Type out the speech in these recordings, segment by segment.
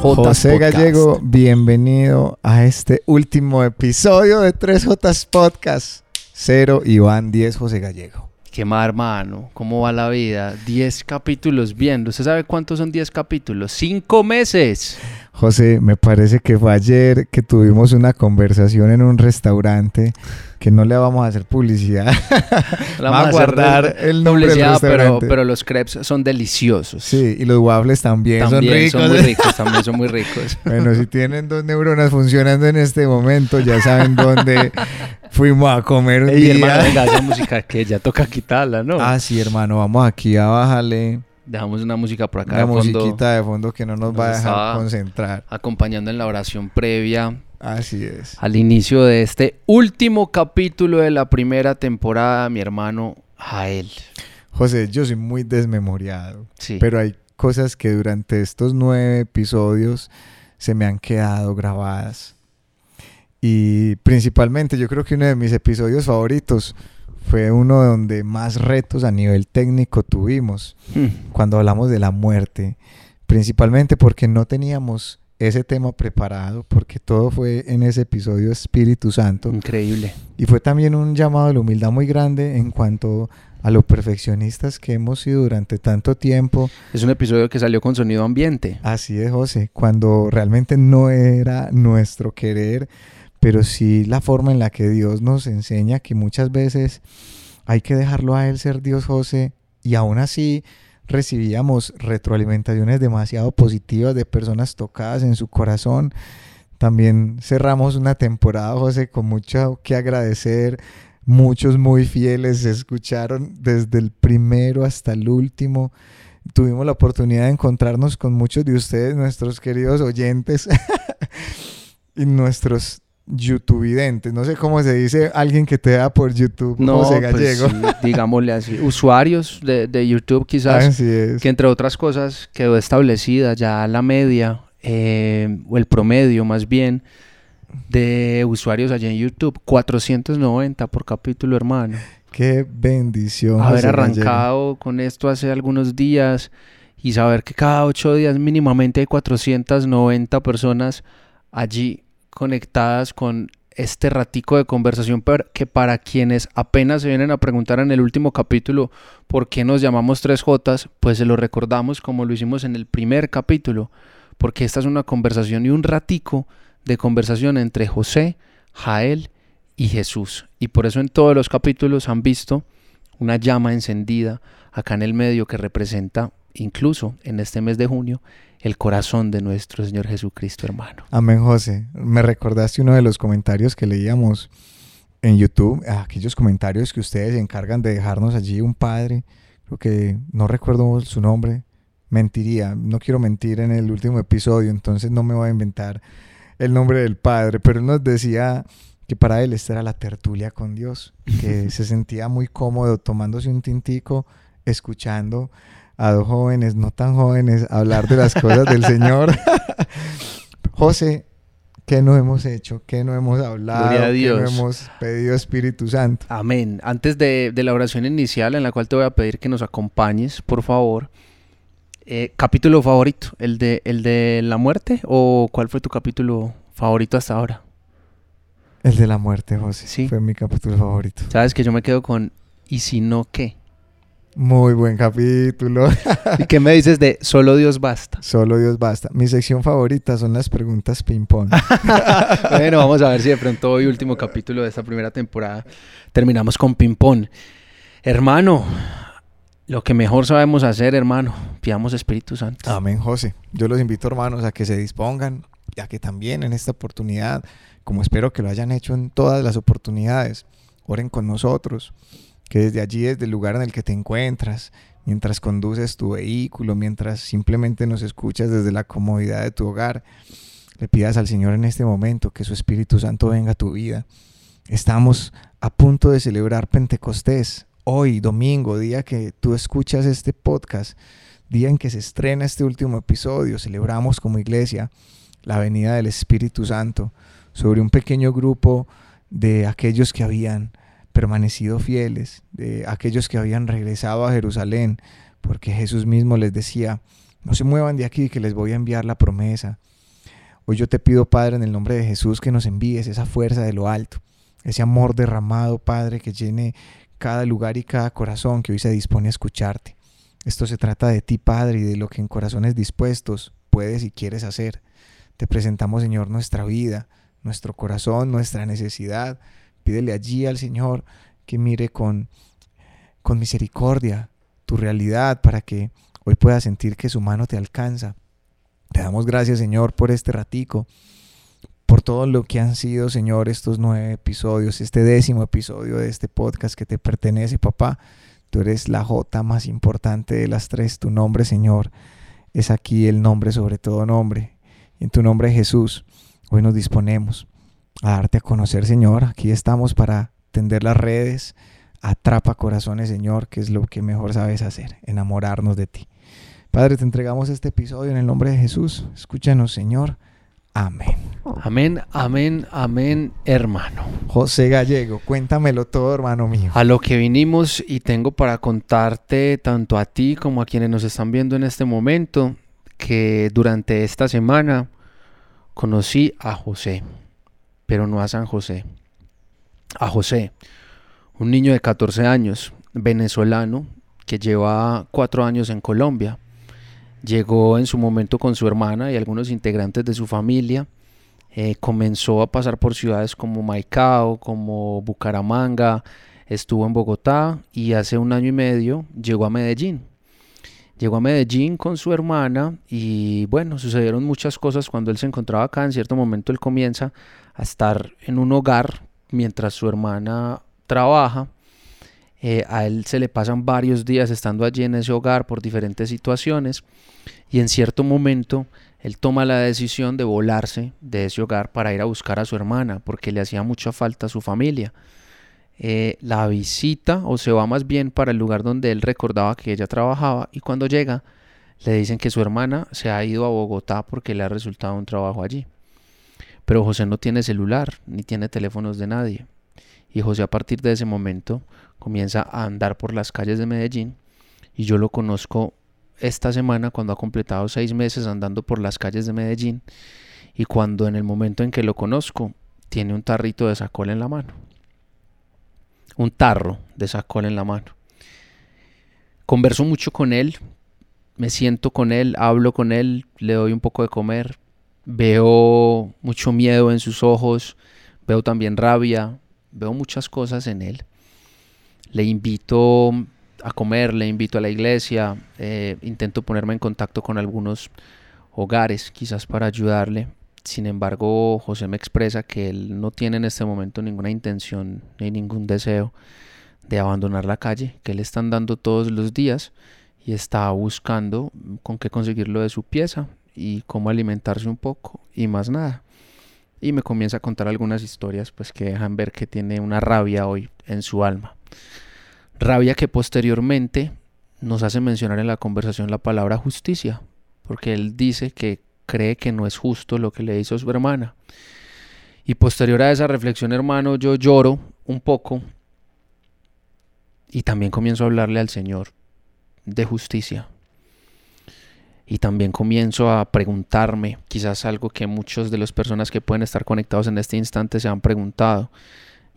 3J José Podcast. Gallego, bienvenido a este último episodio de 3J Podcast. Cero Iván 10 José Gallego. ¿Qué más, hermano? ¿Cómo va la vida? 10 capítulos viendo. ¿Usted sabe cuántos son 10 capítulos? ¡Cinco meses! José, me parece que fue ayer que tuvimos una conversación en un restaurante que no le vamos a hacer publicidad. Le Vamos a guardar el nombre del publicidad, pero, restaurante. pero los crepes son deliciosos. Sí, y los waffles también, también son muy ricos, también son muy ricos. Bueno, si tienen dos neuronas funcionando en este momento, ya saben dónde fuimos a comer un Ey, día. hermano, venga, esa música que ya toca quitarla, ¿no? Ah, sí, hermano, vamos aquí a bajarle Dejamos una música por acá una de fondo, musiquita de fondo que no nos va a dejar concentrar. acompañando en la oración previa Así es. al inicio de este último capítulo de la primera temporada, mi hermano Jael. José, yo soy muy desmemoriado, Sí. pero hay cosas que durante estos nueve episodios se me han quedado grabadas. Y principalmente yo creo que uno de mis episodios favoritos fue uno donde más retos a nivel técnico tuvimos. Hmm. cuando hablamos de la muerte, principalmente porque no teníamos ese tema preparado, porque todo fue en ese episodio Espíritu Santo, Increíble. y fue también un llamado a la humildad muy grande en cuanto a lo perfeccionistas que hemos sido durante tanto tiempo. Es un episodio que salió con sonido ambiente. Así es, José, cuando realmente no era nuestro querer, pero sí la forma en la que Dios nos enseña que muchas veces hay que dejarlo a Él ser Dios, José, y aún así recibíamos retroalimentaciones demasiado positivas de personas tocadas en su corazón. También cerramos una temporada, José, con mucho que agradecer. Muchos muy fieles se escucharon desde el primero hasta el último. Tuvimos la oportunidad de encontrarnos con muchos de ustedes, nuestros queridos oyentes y nuestros YouTubeidentes. No sé cómo se dice alguien que te da por YouTube, No, José pues, Gallego. digámosle así. Usuarios de, de YouTube quizás, Así es. que entre otras cosas quedó establecida ya la media, eh, o el promedio más bien, de usuarios allá en YouTube. 490 por capítulo, hermano. Qué bendición. Haber José Gallego. arrancado con esto hace algunos días y saber que cada ocho días mínimamente hay 490 personas allí conectadas con este ratico de conversación que para quienes apenas se vienen a preguntar en el último capítulo por qué nos llamamos 3J, pues se lo recordamos como lo hicimos en el primer capítulo, porque esta es una conversación y un ratico de conversación entre José, Jael y Jesús. Y por eso en todos los capítulos han visto una llama encendida acá en el medio que representa incluso en este mes de junio el corazón de nuestro Señor Jesucristo, hermano. Amén, José. Me recordaste uno de los comentarios que leíamos en YouTube, aquellos comentarios que ustedes se encargan de dejarnos allí un padre, creo que no recuerdo su nombre, mentiría, no quiero mentir en el último episodio, entonces no me voy a inventar el nombre del padre, pero él nos decía que para él esta era la tertulia con Dios, que se sentía muy cómodo tomándose un tintico, escuchando a dos jóvenes, no tan jóvenes, hablar de las cosas del Señor. José, ¿qué no hemos hecho? ¿Qué no hemos hablado? A ¿Qué Dios. no hemos pedido Espíritu Santo? Amén. Antes de, de la oración inicial en la cual te voy a pedir que nos acompañes, por favor. eh, capítulo favorito, el de, el de la muerte o cuál fue tu capítulo favorito hasta ahora? El de la muerte, José. Sí. Fue mi capítulo favorito. Sabes que yo me quedo con ¿y si no qué? Muy buen capítulo. ¿Y qué me dices de solo Dios basta? Solo Dios basta. Mi sección favorita son las preguntas ping-pong. bueno, vamos a ver si de pronto hoy, último capítulo de esta primera temporada, terminamos con ping-pong. Hermano, lo que mejor sabemos hacer, hermano, pidamos Espíritu Santo. Amén, José. Yo los invito, hermanos, a que se dispongan y a que también en esta oportunidad, como espero que lo hayan hecho en todas las oportunidades, oren con nosotros. Que desde allí, desde el lugar en el que te encuentras, mientras conduces tu vehículo, mientras simplemente nos escuchas desde la comodidad de tu hogar, le pidas al Señor en este momento que su Espíritu Santo venga a tu vida. Estamos a punto de celebrar Pentecostés, hoy, domingo, día que tú escuchas este podcast, día en que se estrena este último episodio, celebramos como iglesia la venida del Espíritu Santo sobre un pequeño grupo de aquellos que habían permanecido fieles, de aquellos que habían regresado a Jerusalén, porque Jesús mismo les decía, no se muevan de aquí que les voy a enviar la promesa. Hoy yo te pido, Padre, en el nombre de Jesús, que nos envíes esa fuerza de lo alto, ese amor derramado, Padre, que llene cada lugar y cada corazón que hoy se dispone a escucharte. Esto se trata de ti, Padre, y de lo que en corazones dispuestos puedes y quieres hacer. Te presentamos, Señor, nuestra vida, nuestro corazón, nuestra necesidad. Pídele allí al Señor que mire con, con misericordia tu realidad para que hoy puedas sentir que su mano te alcanza. Te damos gracias, Señor, por este ratico, por todo lo que han sido, Señor, estos nueve episodios, este décimo episodio de este podcast que te pertenece, papá. Tú eres la J más importante de las tres. Tu nombre, Señor, es aquí el nombre sobre todo nombre. En tu nombre, Jesús, hoy nos disponemos a darte a conocer, Señor. Aquí estamos para tender las redes. Atrapa corazones, Señor, que es lo que mejor sabes hacer, enamorarnos de ti. Padre, te entregamos este episodio en el nombre de Jesús. Escúchanos, Señor. Amén. Amén, amén, amén, hermano. José Gallego, cuéntamelo todo, hermano mío. A lo que vinimos y tengo para contarte tanto a ti como a quienes nos están viendo en este momento, que durante esta semana conocí a José, pero no a San José. A José, un niño de 14 años, venezolano, que lleva cuatro años en Colombia Llegó en su momento con su hermana y algunos integrantes de su familia. Eh, comenzó a pasar por ciudades como Maicao, como Bucaramanga, estuvo en Bogotá y hace un año y medio llegó a Medellín. Llegó a Medellín con su hermana y bueno, sucedieron muchas cosas cuando él se encontraba acá. En cierto momento él comienza a estar en un hogar mientras su hermana trabaja. Eh, a él se le pasan varios días estando allí en ese hogar por diferentes situaciones y en cierto momento él toma la decisión de volarse de ese hogar para ir a buscar a su hermana porque le hacía mucha falta a su familia. Eh, la visita o se va más bien para el lugar donde él recordaba que ella trabajaba y cuando llega le dicen que su hermana se ha ido a Bogotá porque le ha resultado un trabajo allí. Pero José no tiene celular ni tiene teléfonos de nadie. Y José a partir de ese momento comienza a andar por las calles de Medellín y yo lo conozco esta semana cuando ha completado seis meses andando por las calles de Medellín y cuando en el momento en que lo conozco tiene un tarrito de sacol en la mano. Un tarro de sacol en la mano. Converso mucho con él, me siento con él, hablo con él, le doy un poco de comer, veo mucho miedo en sus ojos, veo también rabia, veo muchas cosas en él. Le invito a comer, le invito a la iglesia, eh, intento ponerme en contacto con algunos hogares quizás para ayudarle. Sin embargo, José me expresa que él no tiene en este momento ninguna intención ni ningún deseo de abandonar la calle, que él está andando todos los días y está buscando con qué conseguirlo de su pieza y cómo alimentarse un poco y más nada. Y me comienza a contar algunas historias pues que dejan ver que tiene una rabia hoy en su alma. Rabia que posteriormente nos hace mencionar en la conversación la palabra justicia, porque él dice que cree que no es justo lo que le hizo su hermana. Y posterior a esa reflexión, hermano, yo lloro un poco y también comienzo a hablarle al Señor de justicia. Y también comienzo a preguntarme, quizás algo que muchos de las personas que pueden estar conectados en este instante se han preguntado,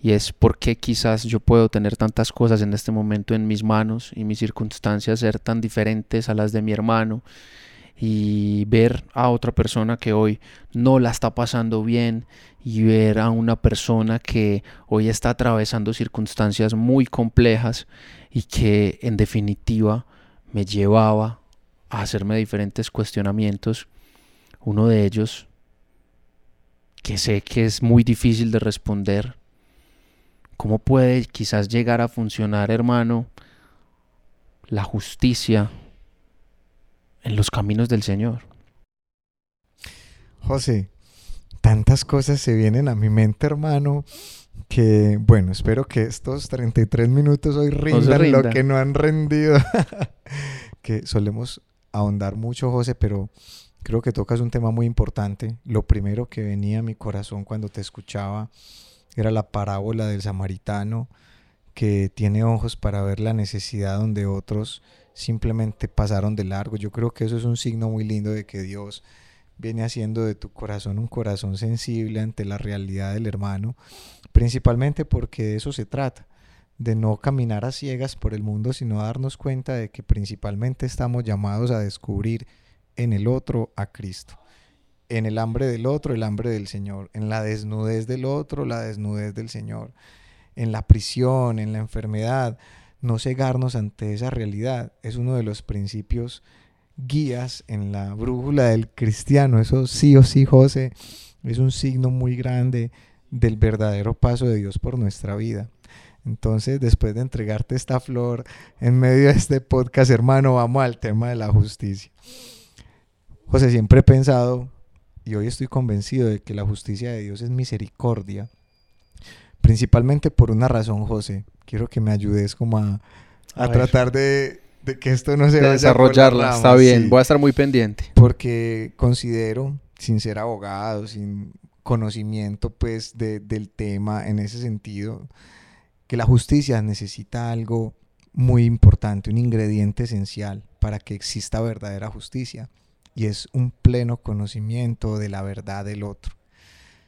y es por qué quizás yo puedo tener tantas cosas en este momento en mis manos y mis circunstancias ser tan diferentes a las de mi hermano y ver a otra persona que hoy no la está pasando bien y ver a una persona que hoy está atravesando circunstancias muy complejas y que en definitiva me llevaba a hacerme diferentes cuestionamientos. Uno de ellos que sé que es muy difícil de responder ¿Cómo puede quizás llegar a funcionar, hermano, la justicia en los caminos del Señor? José, tantas cosas se vienen a mi mente, hermano, que bueno, espero que estos 33 minutos hoy rindan lo que no han rendido. que solemos ahondar mucho, José, pero creo que tocas un tema muy importante. Lo primero que venía a mi corazón cuando te escuchaba era la parábola del samaritano que tiene ojos para ver la necesidad donde otros simplemente pasaron de largo. Yo creo que eso es un signo muy lindo de que Dios viene haciendo de tu corazón un corazón sensible ante la realidad del hermano, principalmente porque de eso se trata, de no caminar a ciegas por el mundo, sino darnos cuenta de que principalmente estamos llamados a descubrir en el otro a Cristo, en el hambre del otro el hambre del Señor, en la desnudez del otro la desnudez del Señor, en la prisión, en la enfermedad, no cegarnos ante esa realidad. Es uno de los principios guías en la brújula del cristiano. Eso sí o sí, José, es un signo muy grande del verdadero paso de Dios por nuestra vida. Entonces, después de entregarte esta flor en medio de este podcast, hermano, vamos al tema de la justicia. José, siempre he pensado y hoy estoy convencido de que la justicia de Dios es misericordia, principalmente por una razón, José. Quiero que me ayudes como a, tratar de, que esto no se vaya desarrollarla. Está bien, voy a estar muy pendiente. Porque considero, sin ser abogado, sin conocimiento pues del tema en ese sentido, que la justicia necesita algo muy importante, un ingrediente esencial para que exista verdadera justicia, y es un pleno conocimiento de la verdad del otro.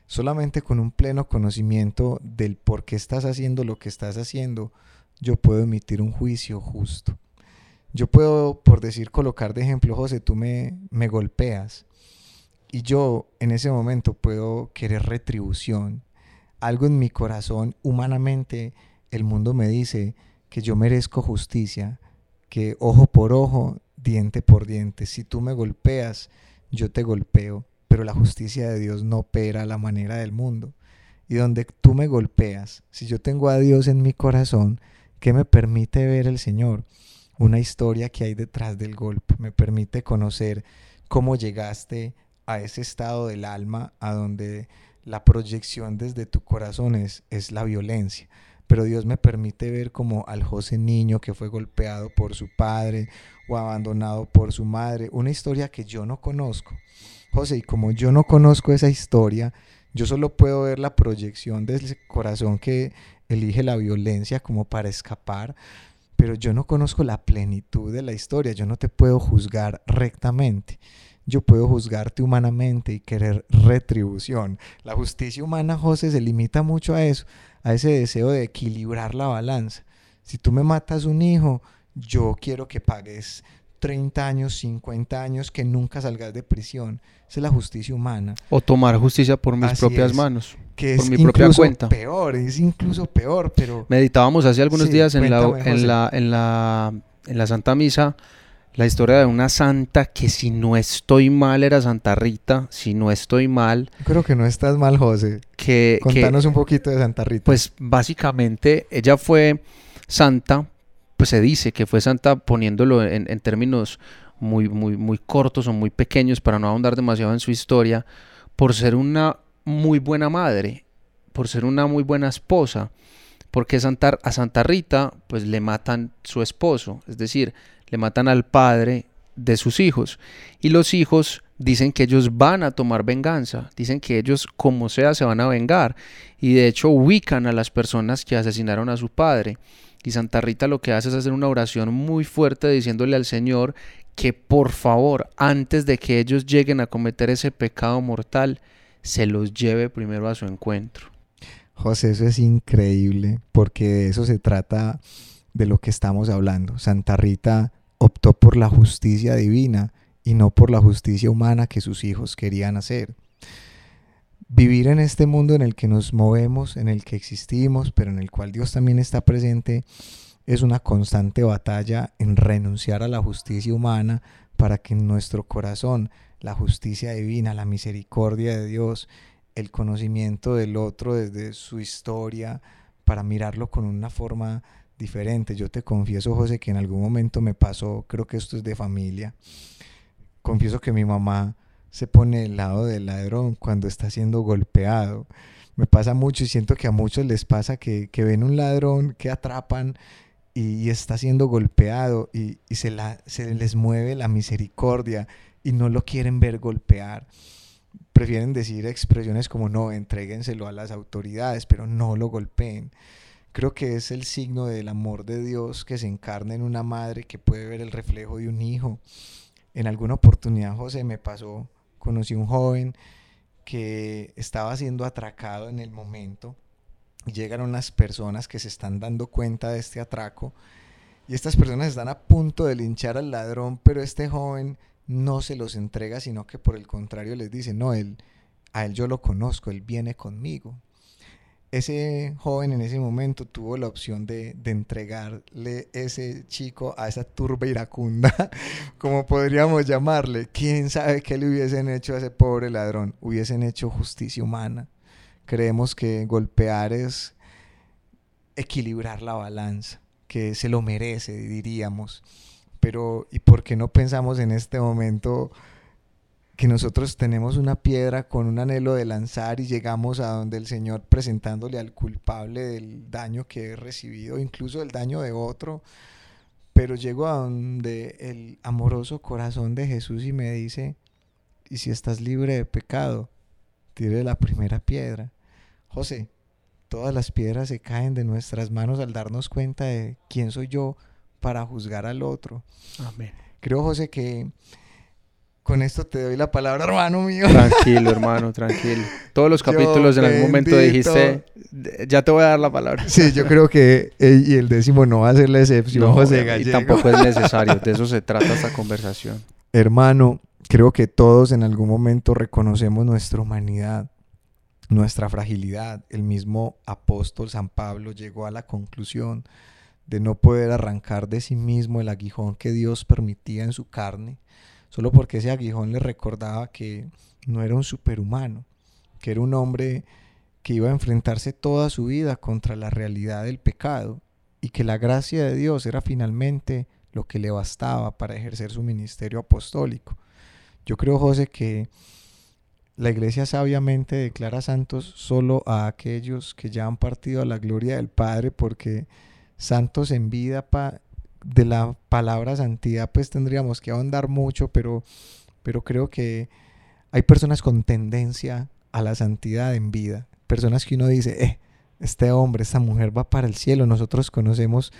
Solamente con un pleno conocimiento del por qué estás haciendo lo que estás haciendo, yo puedo emitir un juicio justo. Yo puedo, por decir, colocar de ejemplo, José, tú me, me golpeas y yo en ese momento puedo querer retribución. Algo en mi corazón, humanamente, el mundo me dice que yo merezco justicia, que ojo por ojo, diente por diente. Si tú me golpeas, yo te golpeo, pero la justicia de Dios no opera a la manera del mundo. Y donde tú me golpeas, si yo tengo a Dios en mi corazón, ¿qué me permite ver el Señor? Una historia que hay detrás del golpe, me permite conocer cómo llegaste a ese estado del alma a donde la proyección desde tu corazón es, es la violencia. Pero Dios me permite ver como al José niño que fue golpeado por su padre o abandonado por su madre, una historia que yo no conozco. José, y como yo no conozco esa historia, yo solo puedo ver la proyección del corazón que elige la violencia como para escapar, pero yo no conozco la plenitud de la historia, yo no te puedo juzgar rectamente yo puedo juzgarte humanamente y querer retribución. La justicia humana, José, se limita mucho a eso, a ese deseo de equilibrar la balanza. Si tú me matas un hijo, yo quiero que pagues 30 años, 50 años, que nunca salgas de prisión. Esa es la justicia humana. O tomar justicia por mis propias manos. Que por es mi propia cuenta. peor, es incluso peor, pero... Meditábamos hace algunos días en la, en, la, en, la, en la Santa Misa la historia de una santa que si no estoy mal era Santa Rita, si no estoy mal. creo que no estás mal, José. Que, Contanos un poquito de Santa Rita. Pues básicamente ella fue santa, pues se dice que fue santa poniéndolo en, en términos muy, muy, muy cortos o muy pequeños para no ahondar demasiado en su historia, por ser una muy buena madre, por ser una muy buena esposa, porque Santa, a Santa Rita pues le matan su esposo, es decir, le matan al padre de sus hijos. Y los hijos dicen que ellos van a tomar venganza, dicen que ellos como sea se van a vengar. Y de hecho ubican a las personas que asesinaron a su padre. Y Santa Rita lo que hace es hacer una oración muy fuerte diciéndole al Señor que por favor, antes de que ellos lleguen a cometer ese pecado mortal, se los lleve primero a su encuentro. José, eso es increíble, porque de eso se trata de lo que estamos hablando. Santa Rita optó por la justicia divina y no por la justicia humana que sus hijos querían hacer. Vivir en este mundo en el que nos movemos, en el que existimos, pero en el cual Dios también está presente, es una constante batalla en renunciar a la justicia humana para que en nuestro corazón la justicia divina, la misericordia de Dios, el conocimiento del otro desde su historia, para mirarlo con una forma diferente. Yo te confieso, José, que en algún momento me pasó, creo que esto es de familia. Confieso que mi mamá se pone del lado del ladrón cuando está siendo golpeado. Me pasa mucho y siento que a muchos les pasa que, ven un ladrón que atrapan y, está siendo golpeado y, se, la, se les mueve la misericordia y no lo quieren ver golpear. Prefieren decir expresiones como no, entréguenselo a las autoridades, pero no lo golpeen creo que es el signo del amor de Dios que se encarna en una madre que puede ver el reflejo de un hijo. En alguna oportunidad, José, me pasó conocí un joven que estaba siendo atracado en el momento. Llegan unas personas que se están dando cuenta de este atraco y estas personas están a punto de linchar al ladrón, pero este joven no se los entrega, sino que por el contrario les dice, no, él, a él yo lo conozco, él viene conmigo ese joven en ese momento tuvo la opción de, entregarle ese chico a esa turba iracunda, como podríamos llamarle. ¿Quién sabe qué le hubiesen hecho a ese pobre ladrón? Hubiesen hecho justicia humana. Creemos que golpear es equilibrar la balanza, que se lo merece, diríamos. Pero, ¿y por qué no pensamos en este momento? Que nosotros tenemos una piedra con un anhelo de lanzar y llegamos a donde el Señor presentándole al culpable del daño que he recibido, incluso el daño de otro, pero llego a donde el amoroso corazón de Jesús y me dice, y si estás libre de pecado, tire la primera piedra. José, todas las piedras se caen de nuestras manos al darnos cuenta de quién soy yo para juzgar al otro. Amén. Creo, José, que con esto te doy la palabra, hermano mío. Tranquilo, hermano, tranquilo. Todos los capítulos en algún momento dijiste, ya te voy a dar la palabra. Sí, yo creo que y el décimo no va a ser la excepción, José Gallego. Y tampoco es necesario, de eso se trata esta conversación. Hermano, creo que todos en algún momento reconocemos nuestra humanidad, nuestra fragilidad. El mismo apóstol San Pablo llegó a la conclusión de no poder arrancar de sí mismo el aguijón que Dios permitía en su carne solo porque ese aguijón le recordaba que no era un superhumano, que era un hombre que iba a enfrentarse toda su vida contra la realidad del pecado y que la gracia de Dios era finalmente lo que le bastaba para ejercer su ministerio apostólico. Yo creo, José, que la iglesia sabiamente declara santos solo a aquellos que ya han partido a la gloria del Padre, porque santos en vida pa de la palabra santidad pues tendríamos que ahondar mucho, pero, pero creo que hay personas con tendencia a la santidad en vida, personas que uno dice, eh, este hombre, esta mujer va para el cielo, nosotros conocemos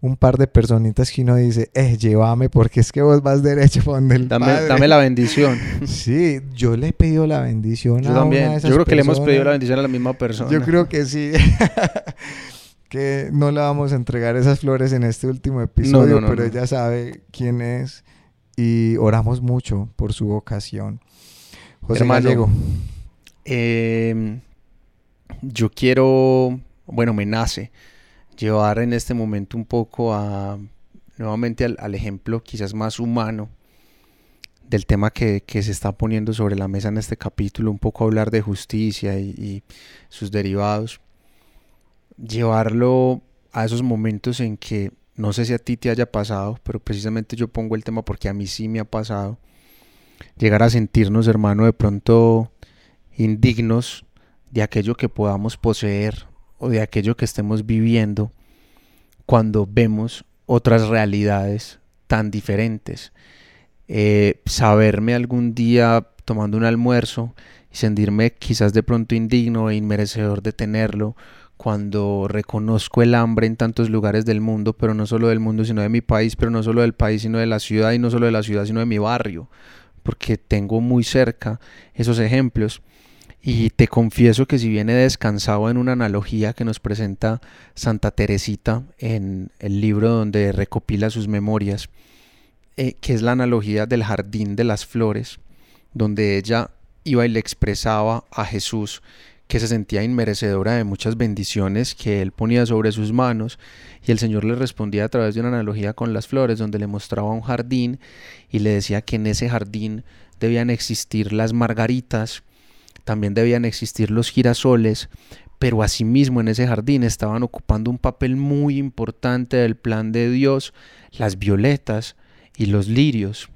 un par de personitas que uno dice, eh, llévame porque es que vos vas derecho para donde el dame, Dame la bendición. Sí, yo le he pedido la bendición yo a también. Una de esas Yo creo que le hemos pedido la bendición a la misma persona. Yo creo que sí. que no le vamos a entregar esas flores en este último episodio, pero ella sabe quién es y oramos mucho por su vocación. José Hermano, em, yo quiero, bueno, me nace llevar en este momento un poco a, nuevamente al, ejemplo quizás más humano del tema que, se está poniendo sobre la mesa en este capítulo, un poco hablar de justicia y sus derivados llevarlo a esos momentos en que no sé si a ti te haya pasado, pero precisamente yo pongo el tema porque a mí sí me ha pasado. Llegar a sentirnos, hermano, de pronto indignos de aquello que podamos poseer o de aquello que estemos viviendo cuando vemos otras realidades tan diferentes. Eh, saberme algún día tomando un almuerzo y sentirme quizás de pronto indigno e inmerecedor de tenerlo, cuando reconozco el hambre en tantos lugares del mundo, pero no solo del mundo, sino de mi país, pero no solo del país, sino de la ciudad, y no solo de la ciudad, sino de mi barrio, porque tengo muy cerca esos ejemplos. Y te confieso que si viene descansado en una analogía que nos presenta Santa Teresita en el libro donde recopila sus memorias, eh, que es la analogía del jardín de las flores, donde ella iba y le expresaba a Jesús que se sentía inmerecedora de muchas bendiciones que él ponía sobre sus manos y el Señor le respondía a través de una analogía con las flores donde le mostraba un jardín y le decía que en ese jardín debían existir las margaritas, también debían existir los girasoles, pero asimismo en ese jardín estaban ocupando un papel muy importante del plan de Dios las violetas y los lirios.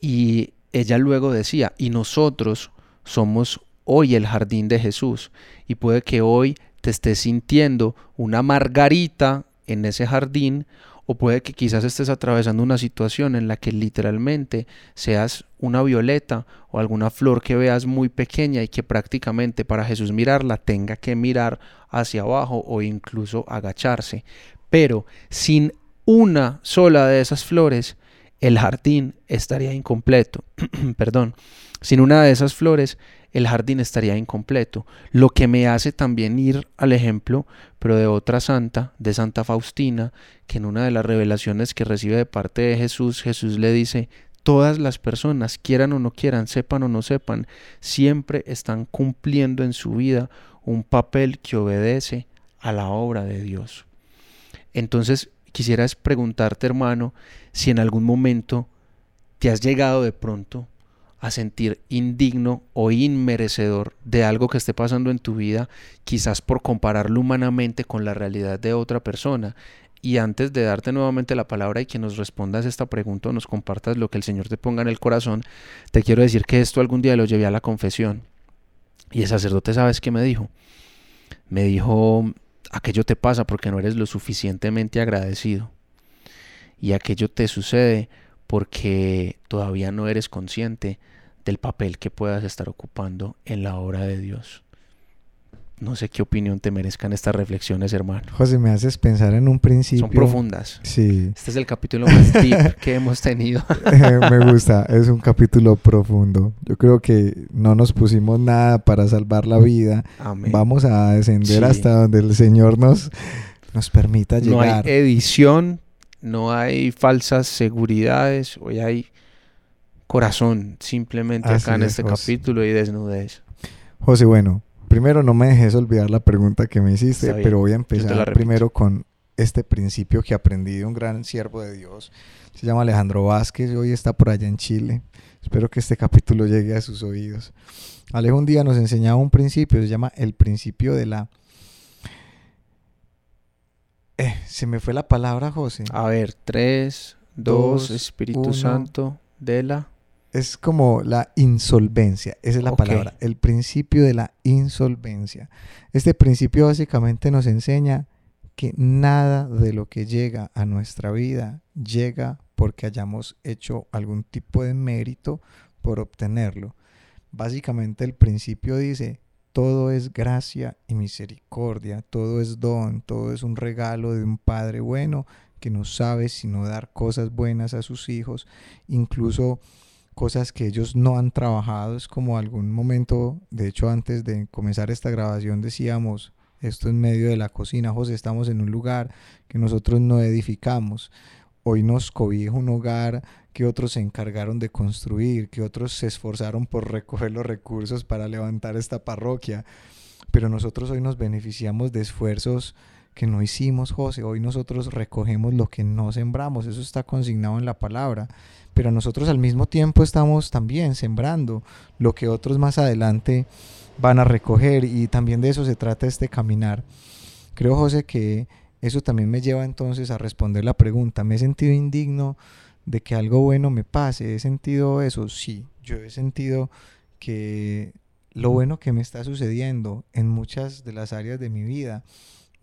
Y ella luego decía, y nosotros somos hoy el jardín de Jesús y puede que hoy te estés sintiendo una margarita en ese jardín o puede que quizás estés atravesando una situación en la que literalmente seas una violeta o alguna flor que veas muy pequeña y que prácticamente para Jesús mirarla tenga que mirar hacia abajo o incluso agacharse. Pero sin una sola de esas flores, el jardín estaría incompleto. Perdón. Sin una de esas flores, el jardín estaría incompleto. Lo que me hace también ir al ejemplo, pero de otra santa, de Santa Faustina, que en una de las revelaciones que recibe de parte de Jesús, Jesús le dice, todas las personas, quieran o no quieran, sepan o no sepan, siempre están cumpliendo en su vida un papel que obedece a la obra de Dios. Entonces, quisieras preguntarte, hermano, si en algún momento te has llegado de pronto a sentir indigno o inmerecedor de algo que esté pasando en tu vida, quizás por compararlo humanamente con la realidad de otra persona. Y antes de darte nuevamente la palabra y que nos respondas esta pregunta o nos compartas lo que el Señor te ponga en el corazón, te quiero decir que esto algún día lo llevé a la confesión. Y el sacerdote, ¿sabes qué me dijo? Me dijo, aquello te pasa porque no eres lo suficientemente agradecido. Y aquello te sucede porque todavía no eres consciente del papel que puedas estar ocupando en la obra de Dios. No sé qué opinión te merezcan estas reflexiones, hermano. José, me haces pensar en un principio. Son profundas. Sí. Este es el capítulo más deep que hemos tenido. me gusta, es un capítulo profundo. Yo creo que no nos pusimos nada para salvar la vida. Amén. Vamos a descender hasta donde el Señor nos, nos permita llegar. No hay edición, no hay falsas seguridades, hoy hay corazón simplemente acá en este capítulo y desnudez. José, bueno, primero no me dejes olvidar la pregunta que me hiciste, pero voy a empezar primero con este principio que aprendí de un gran siervo de Dios. Se llama Alejandro Vázquez, hoy está por allá en Chile. Espero que este capítulo llegue a sus oídos. Alejo un día nos enseñaba un principio, se llama el principio de la... Eh, se me fue la palabra, José. A ver, tres, dos, Espíritu Santo, de la es como la insolvencia, esa es la palabra, el principio de la insolvencia. Este principio básicamente nos enseña que nada de lo que llega a nuestra vida llega porque hayamos hecho algún tipo de mérito por obtenerlo. Básicamente el principio dice, todo es gracia y misericordia, todo es don, todo es un regalo de un Padre bueno que no sabe sino dar cosas buenas a sus hijos, incluso cosas que ellos no han trabajado. Es como algún momento, de hecho antes de comenzar esta grabación decíamos, esto en medio de la cocina, José, estamos en un lugar que nosotros no edificamos. Hoy nos cobija un hogar que otros se encargaron de construir, que otros se esforzaron por recoger los recursos para levantar esta parroquia. Pero nosotros hoy nos beneficiamos de esfuerzos que no hicimos, José. Hoy nosotros recogemos lo que no sembramos. Eso está consignado en la palabra pero nosotros al mismo tiempo estamos también sembrando lo que otros más adelante van a recoger y también de eso se trata este caminar. Creo, José, que eso también me lleva entonces a responder la pregunta, ¿me he sentido indigno de que algo bueno me pase? ¿He sentido eso? Sí, yo he sentido que lo bueno que me está sucediendo en muchas de las áreas de mi vida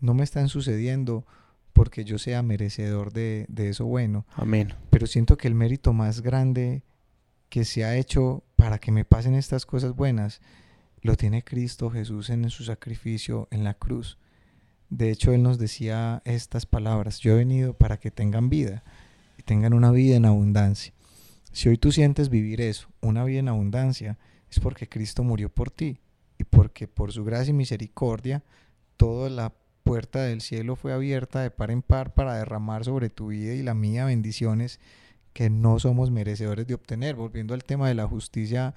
no me están sucediendo porque yo sea merecedor de, eso bueno. Amén. Pero siento que el mérito más grande que se ha hecho para que me pasen estas cosas buenas lo tiene Cristo Jesús en su sacrificio en la cruz. De hecho, Él nos decía estas palabras, yo he venido para que tengan vida y tengan una vida en abundancia. Si hoy tú sientes vivir eso, una vida en abundancia, es porque Cristo murió por ti y porque por su gracia y misericordia toda la puerta del cielo fue abierta de par en par para derramar sobre tu vida y la mía bendiciones que no somos merecedores de obtener. Volviendo al tema de la justicia,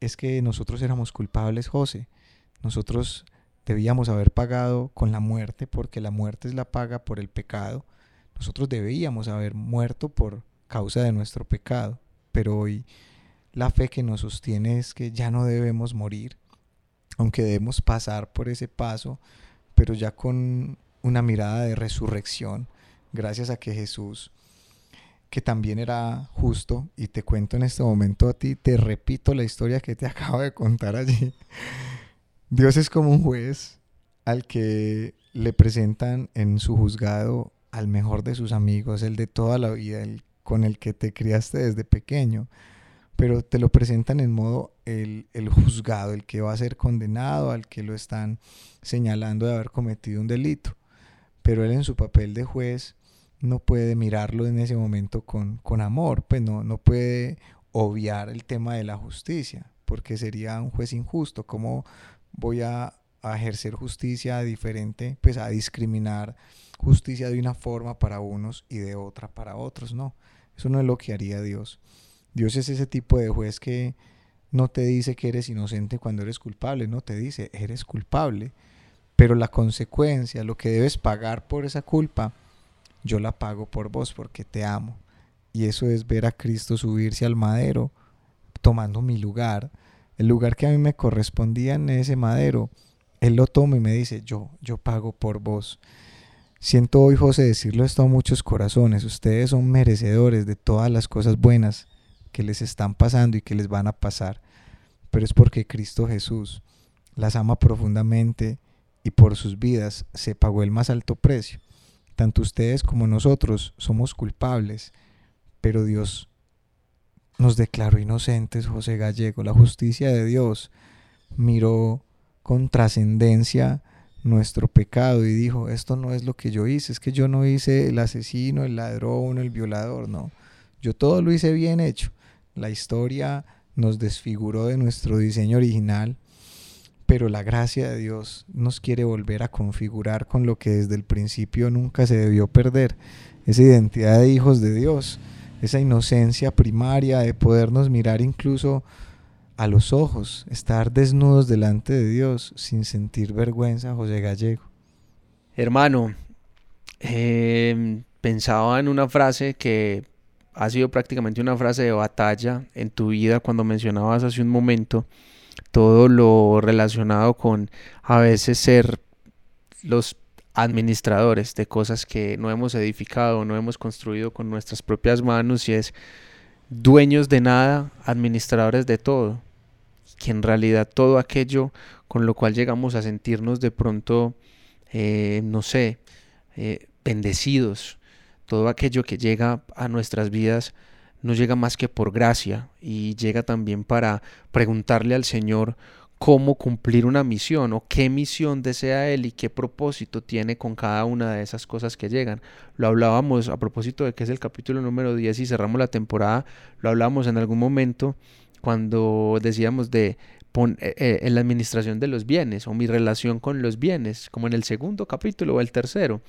es que nosotros éramos culpables, José. Nosotros debíamos haber pagado con la muerte, porque la muerte es la paga por el pecado. Nosotros debíamos haber muerto por causa de nuestro pecado, pero hoy la fe que nos sostiene es que ya no debemos morir, aunque debemos pasar por ese paso pero ya con una mirada de resurrección, gracias a que Jesús, que también era justo, y te cuento en este momento a ti, te repito la historia que te acabo de contar allí. Dios es como un juez al que le presentan en su juzgado al mejor de sus amigos, el de toda la vida, el con el que te criaste desde pequeño pero te lo presentan en modo el, juzgado, el que va a ser condenado, al que lo están señalando de haber cometido un delito. Pero él en su papel de juez no puede mirarlo en ese momento con, con amor, pues no, no puede obviar el tema de la justicia, porque sería un juez injusto. ¿Cómo voy a, a ejercer justicia diferente, pues a discriminar justicia de una forma para unos y de otra para otros? No, eso no es lo que haría Dios. Dios es ese tipo de juez que no te dice que eres inocente cuando eres culpable, no te dice, eres culpable, pero la consecuencia, lo que debes pagar por esa culpa, yo la pago por vos porque te amo. Y eso es ver a Cristo subirse al madero, tomando mi lugar, el lugar que a mí me correspondía en ese madero. Él lo toma y me dice, yo, yo pago por vos. Siento hoy, José, decirlo esto a muchos corazones. Ustedes son merecedores de todas las cosas buenas que les están pasando y que les van a pasar. Pero es porque Cristo Jesús las ama profundamente y por sus vidas se pagó el más alto precio. Tanto ustedes como nosotros somos culpables, pero Dios nos declaró inocentes, José Gallego. La justicia de Dios miró con trascendencia nuestro pecado y dijo, esto no es lo que yo hice, es que yo no hice el asesino, el ladrón, el violador, no. Yo todo lo hice bien hecho. La historia nos desfiguró de nuestro diseño original pero la gracia de Dios nos quiere volver a configurar con lo que desde el principio nunca se debió perder, esa identidad de hijos de Dios, esa inocencia primaria de podernos mirar incluso a los ojos, estar desnudos delante de Dios sin sentir vergüenza, José Gallego. Hermano, em, pensaba en una frase que ha sido prácticamente una frase de batalla en tu vida cuando mencionabas hace un momento todo lo relacionado con a veces ser los administradores de cosas que no hemos edificado, no hemos construido con nuestras propias manos y es dueños de nada, administradores de todo, que en realidad todo aquello con lo cual llegamos a sentirnos de pronto, eh, no sé, eh, bendecidos, todo aquello que llega a nuestras vidas no llega más que por gracia y llega también para preguntarle al Señor cómo cumplir una misión o qué misión desea Él y qué propósito tiene con cada una de esas cosas que llegan. Lo hablábamos a propósito de que es el capítulo número 10 y cerramos la temporada, lo hablábamos en algún momento cuando decíamos de eh, eh, en la administración de los bienes o mi relación con los bienes, como en el segundo capítulo o el tercero.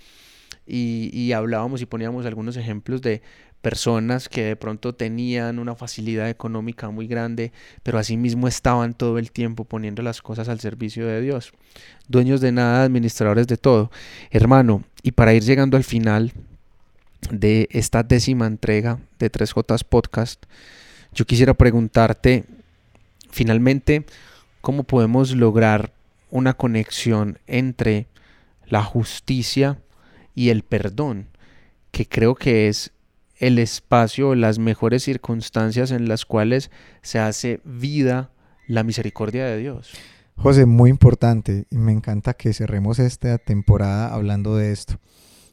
Y, y, hablábamos y poníamos algunos ejemplos de personas que de pronto tenían una facilidad económica muy grande, pero asimismo estaban todo el tiempo poniendo las cosas al servicio de Dios. Dueños de nada, administradores de todo. Hermano, y para ir llegando al final de esta décima entrega de 3J Podcast, yo quisiera preguntarte finalmente cómo podemos lograr una conexión entre la justicia y el perdón, que creo que es el espacio, las mejores circunstancias en las cuales se hace vida la misericordia de Dios. José, muy importante y me encanta que cerremos esta temporada hablando de esto.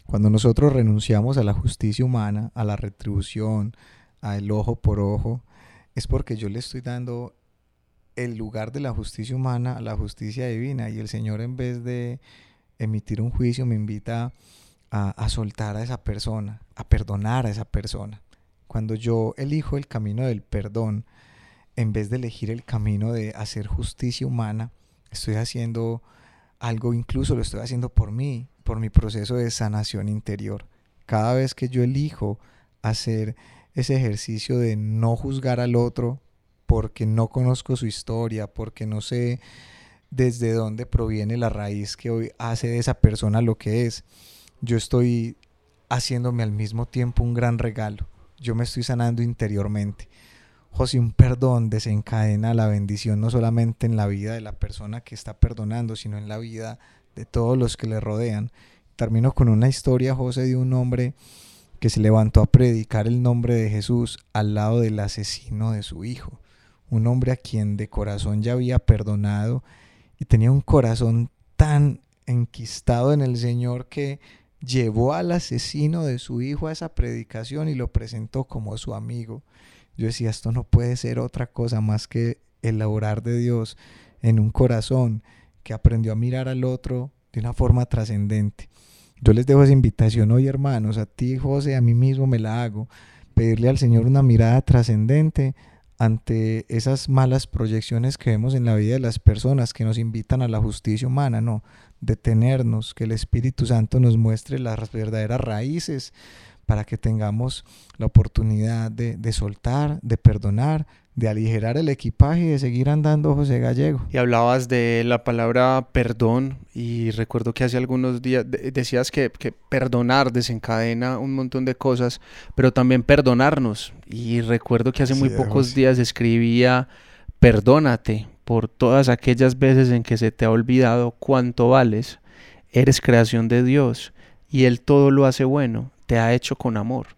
Cuando nosotros renunciamos a la justicia humana, a la retribución, al ojo por ojo, es porque yo le estoy dando el lugar de la justicia humana a la justicia divina y el Señor en vez de emitir un juicio me invita a a, soltar a esa persona, a perdonar a esa persona. Cuando yo elijo el camino del perdón, en vez de elegir el camino de hacer justicia humana, estoy haciendo algo, incluso lo estoy haciendo por mí, por mi proceso de sanación interior. Cada vez que yo elijo hacer ese ejercicio de no juzgar al otro porque no conozco su historia, porque no sé desde dónde proviene la raíz que hoy hace de esa persona lo que es, yo estoy haciéndome al mismo tiempo un gran regalo. Yo me estoy sanando interiormente. José, un perdón desencadena la bendición no solamente en la vida de la persona que está perdonando, sino en la vida de todos los que le rodean. Termino con una historia, José, de un hombre que se levantó a predicar el nombre de Jesús al lado del asesino de su hijo. Un hombre a quien de corazón ya había perdonado y tenía un corazón tan enquistado en el Señor que llevó al asesino de su hijo a esa predicación y lo presentó como su amigo. Yo decía, esto no puede ser otra cosa más que el orar de Dios en un corazón que aprendió a mirar al otro de una forma trascendente. Yo les dejo esa invitación hoy, hermanos, a ti, José, a mí mismo me la hago. Pedirle al Señor una mirada trascendente ante esas malas proyecciones que vemos en la vida de las personas que nos invitan a la justicia humana, no, detenernos, que el Espíritu Santo nos muestre las verdaderas raíces para que tengamos la oportunidad de, de soltar, de perdonar, de aligerar el equipaje y de seguir andando José Gallego. Y hablabas de la palabra perdón y recuerdo que hace algunos días decías que, que, perdonar desencadena un montón de cosas, pero también perdonarnos. Y recuerdo que hace muy pocos días escribía, perdónate por todas aquellas veces en que se te ha olvidado cuánto vales. Eres creación de Dios y Él todo lo hace bueno, te ha hecho con amor.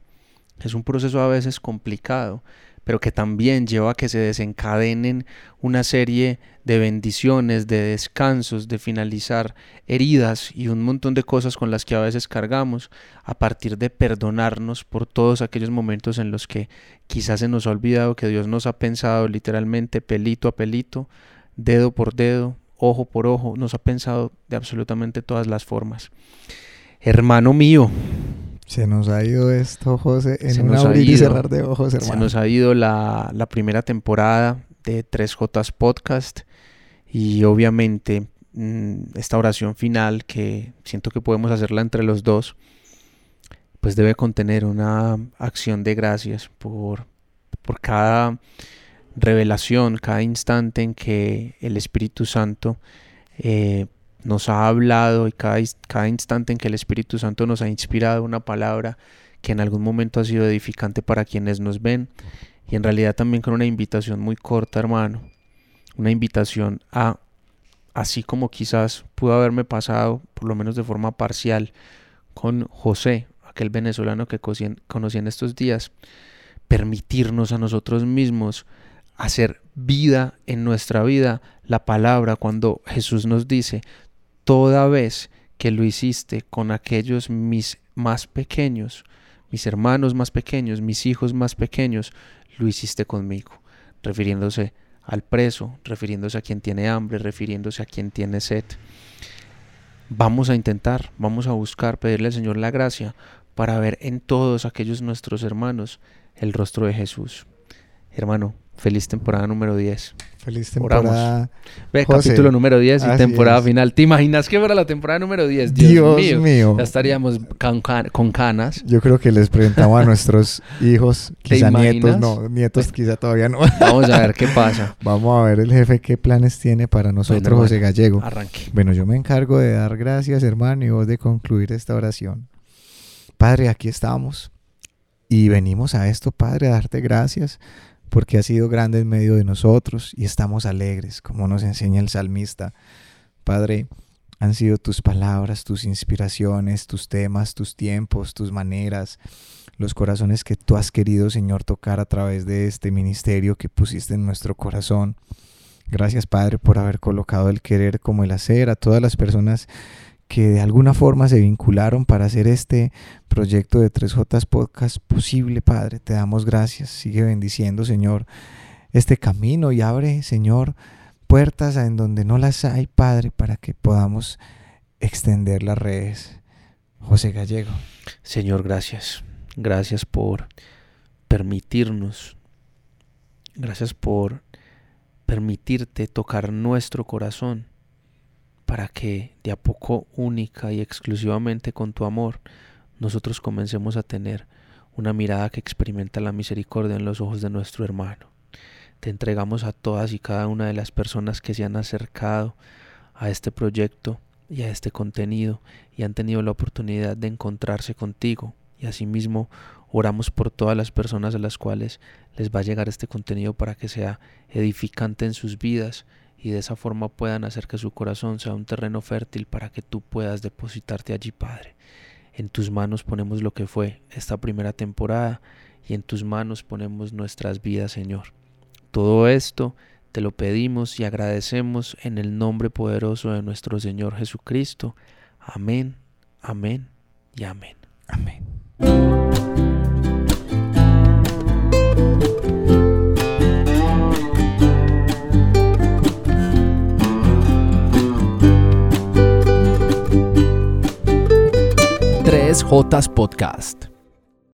Es un proceso a veces complicado, pero que también lleva a que se desencadenen una serie de bendiciones, de descansos, de finalizar heridas y un montón de cosas con las que a veces cargamos a partir de perdonarnos por todos aquellos momentos en los que quizás se nos ha olvidado que Dios nos ha pensado literalmente pelito a pelito, dedo por dedo, ojo por ojo, nos ha pensado de absolutamente todas las formas. Hermano mío, se nos ha ido esto, José, en un abrir y cerrar de ojos, hermano. Se nos ha ido la, la primera temporada de 3J Podcast y obviamente mm, esta oración final que siento que podemos hacerla entre los dos, pues debe contener una acción de gracias por, por cada revelación, cada instante en que el Espíritu Santo eh, nos ha hablado y cada, cada instante en que el Espíritu Santo nos ha inspirado una palabra que en algún momento ha sido edificante para quienes nos ven. Y en realidad también con una invitación muy corta, hermano, una invitación a, así como quizás pudo haberme pasado, por lo menos de forma parcial, con José, aquel venezolano que conocí en estos días, permitirnos a nosotros mismos hacer vida en nuestra vida la palabra cuando Jesús nos dice, toda vez que lo hiciste con aquellos mis más pequeños, mis hermanos más pequeños, mis hijos más pequeños, lo hiciste conmigo, refiriéndose al preso, refiriéndose a quien tiene hambre, refiriéndose a quien tiene sed. Vamos a intentar, vamos a buscar pedirle al Señor la gracia para ver en todos aquellos nuestros hermanos el rostro de Jesús. Hermano, feliz temporada número 10. Feliz temporada. Ve, capítulo número 10 y temporada final. ¿Te imaginas que fuera la temporada número 10? Dios, mío. Ya estaríamos con, canas. Yo creo que les presentamos a nuestros hijos, quizá nietos, no, nietos quizá todavía no. Vamos a ver qué pasa. Vamos a ver el jefe qué planes tiene para nosotros, José Gallego. Arranque. Bueno, yo me encargo de dar gracias, hermano, y vos de concluir esta oración. Padre, aquí estamos y venimos a esto, Padre, a darte gracias porque has sido grande en medio de nosotros y estamos alegres, como nos enseña el salmista. Padre, han sido tus palabras, tus inspiraciones, tus temas, tus tiempos, tus maneras, los corazones que tú has querido, Señor, tocar a través de este ministerio que pusiste en nuestro corazón. Gracias, Padre, por haber colocado el querer como el hacer a todas las personas que de alguna forma se vincularon para hacer este proyecto de 3J Podcast posible, Padre. Te damos gracias. Sigue bendiciendo, Señor, este camino y abre, Señor, puertas en donde no las hay, Padre, para que podamos extender las redes. José Gallego. Señor, gracias. Gracias por permitirnos. Gracias por permitirte tocar nuestro corazón para que de a poco única y exclusivamente con tu amor nosotros comencemos a tener una mirada que experimenta la misericordia en los ojos de nuestro hermano. Te entregamos a todas y cada una de las personas que se han acercado a este proyecto y a este contenido y han tenido la oportunidad de encontrarse contigo y asimismo oramos por todas las personas a las cuales les va a llegar este contenido para que sea edificante en sus vidas y de esa forma puedan hacer que su corazón sea un terreno fértil para que tú puedas depositarte allí, Padre. En tus manos ponemos lo que fue esta primera temporada y en tus manos ponemos nuestras vidas, Señor. Todo esto te lo pedimos y agradecemos en el nombre poderoso de nuestro Señor Jesucristo. Amén, amén y amén. Amén. Jotas Podcast.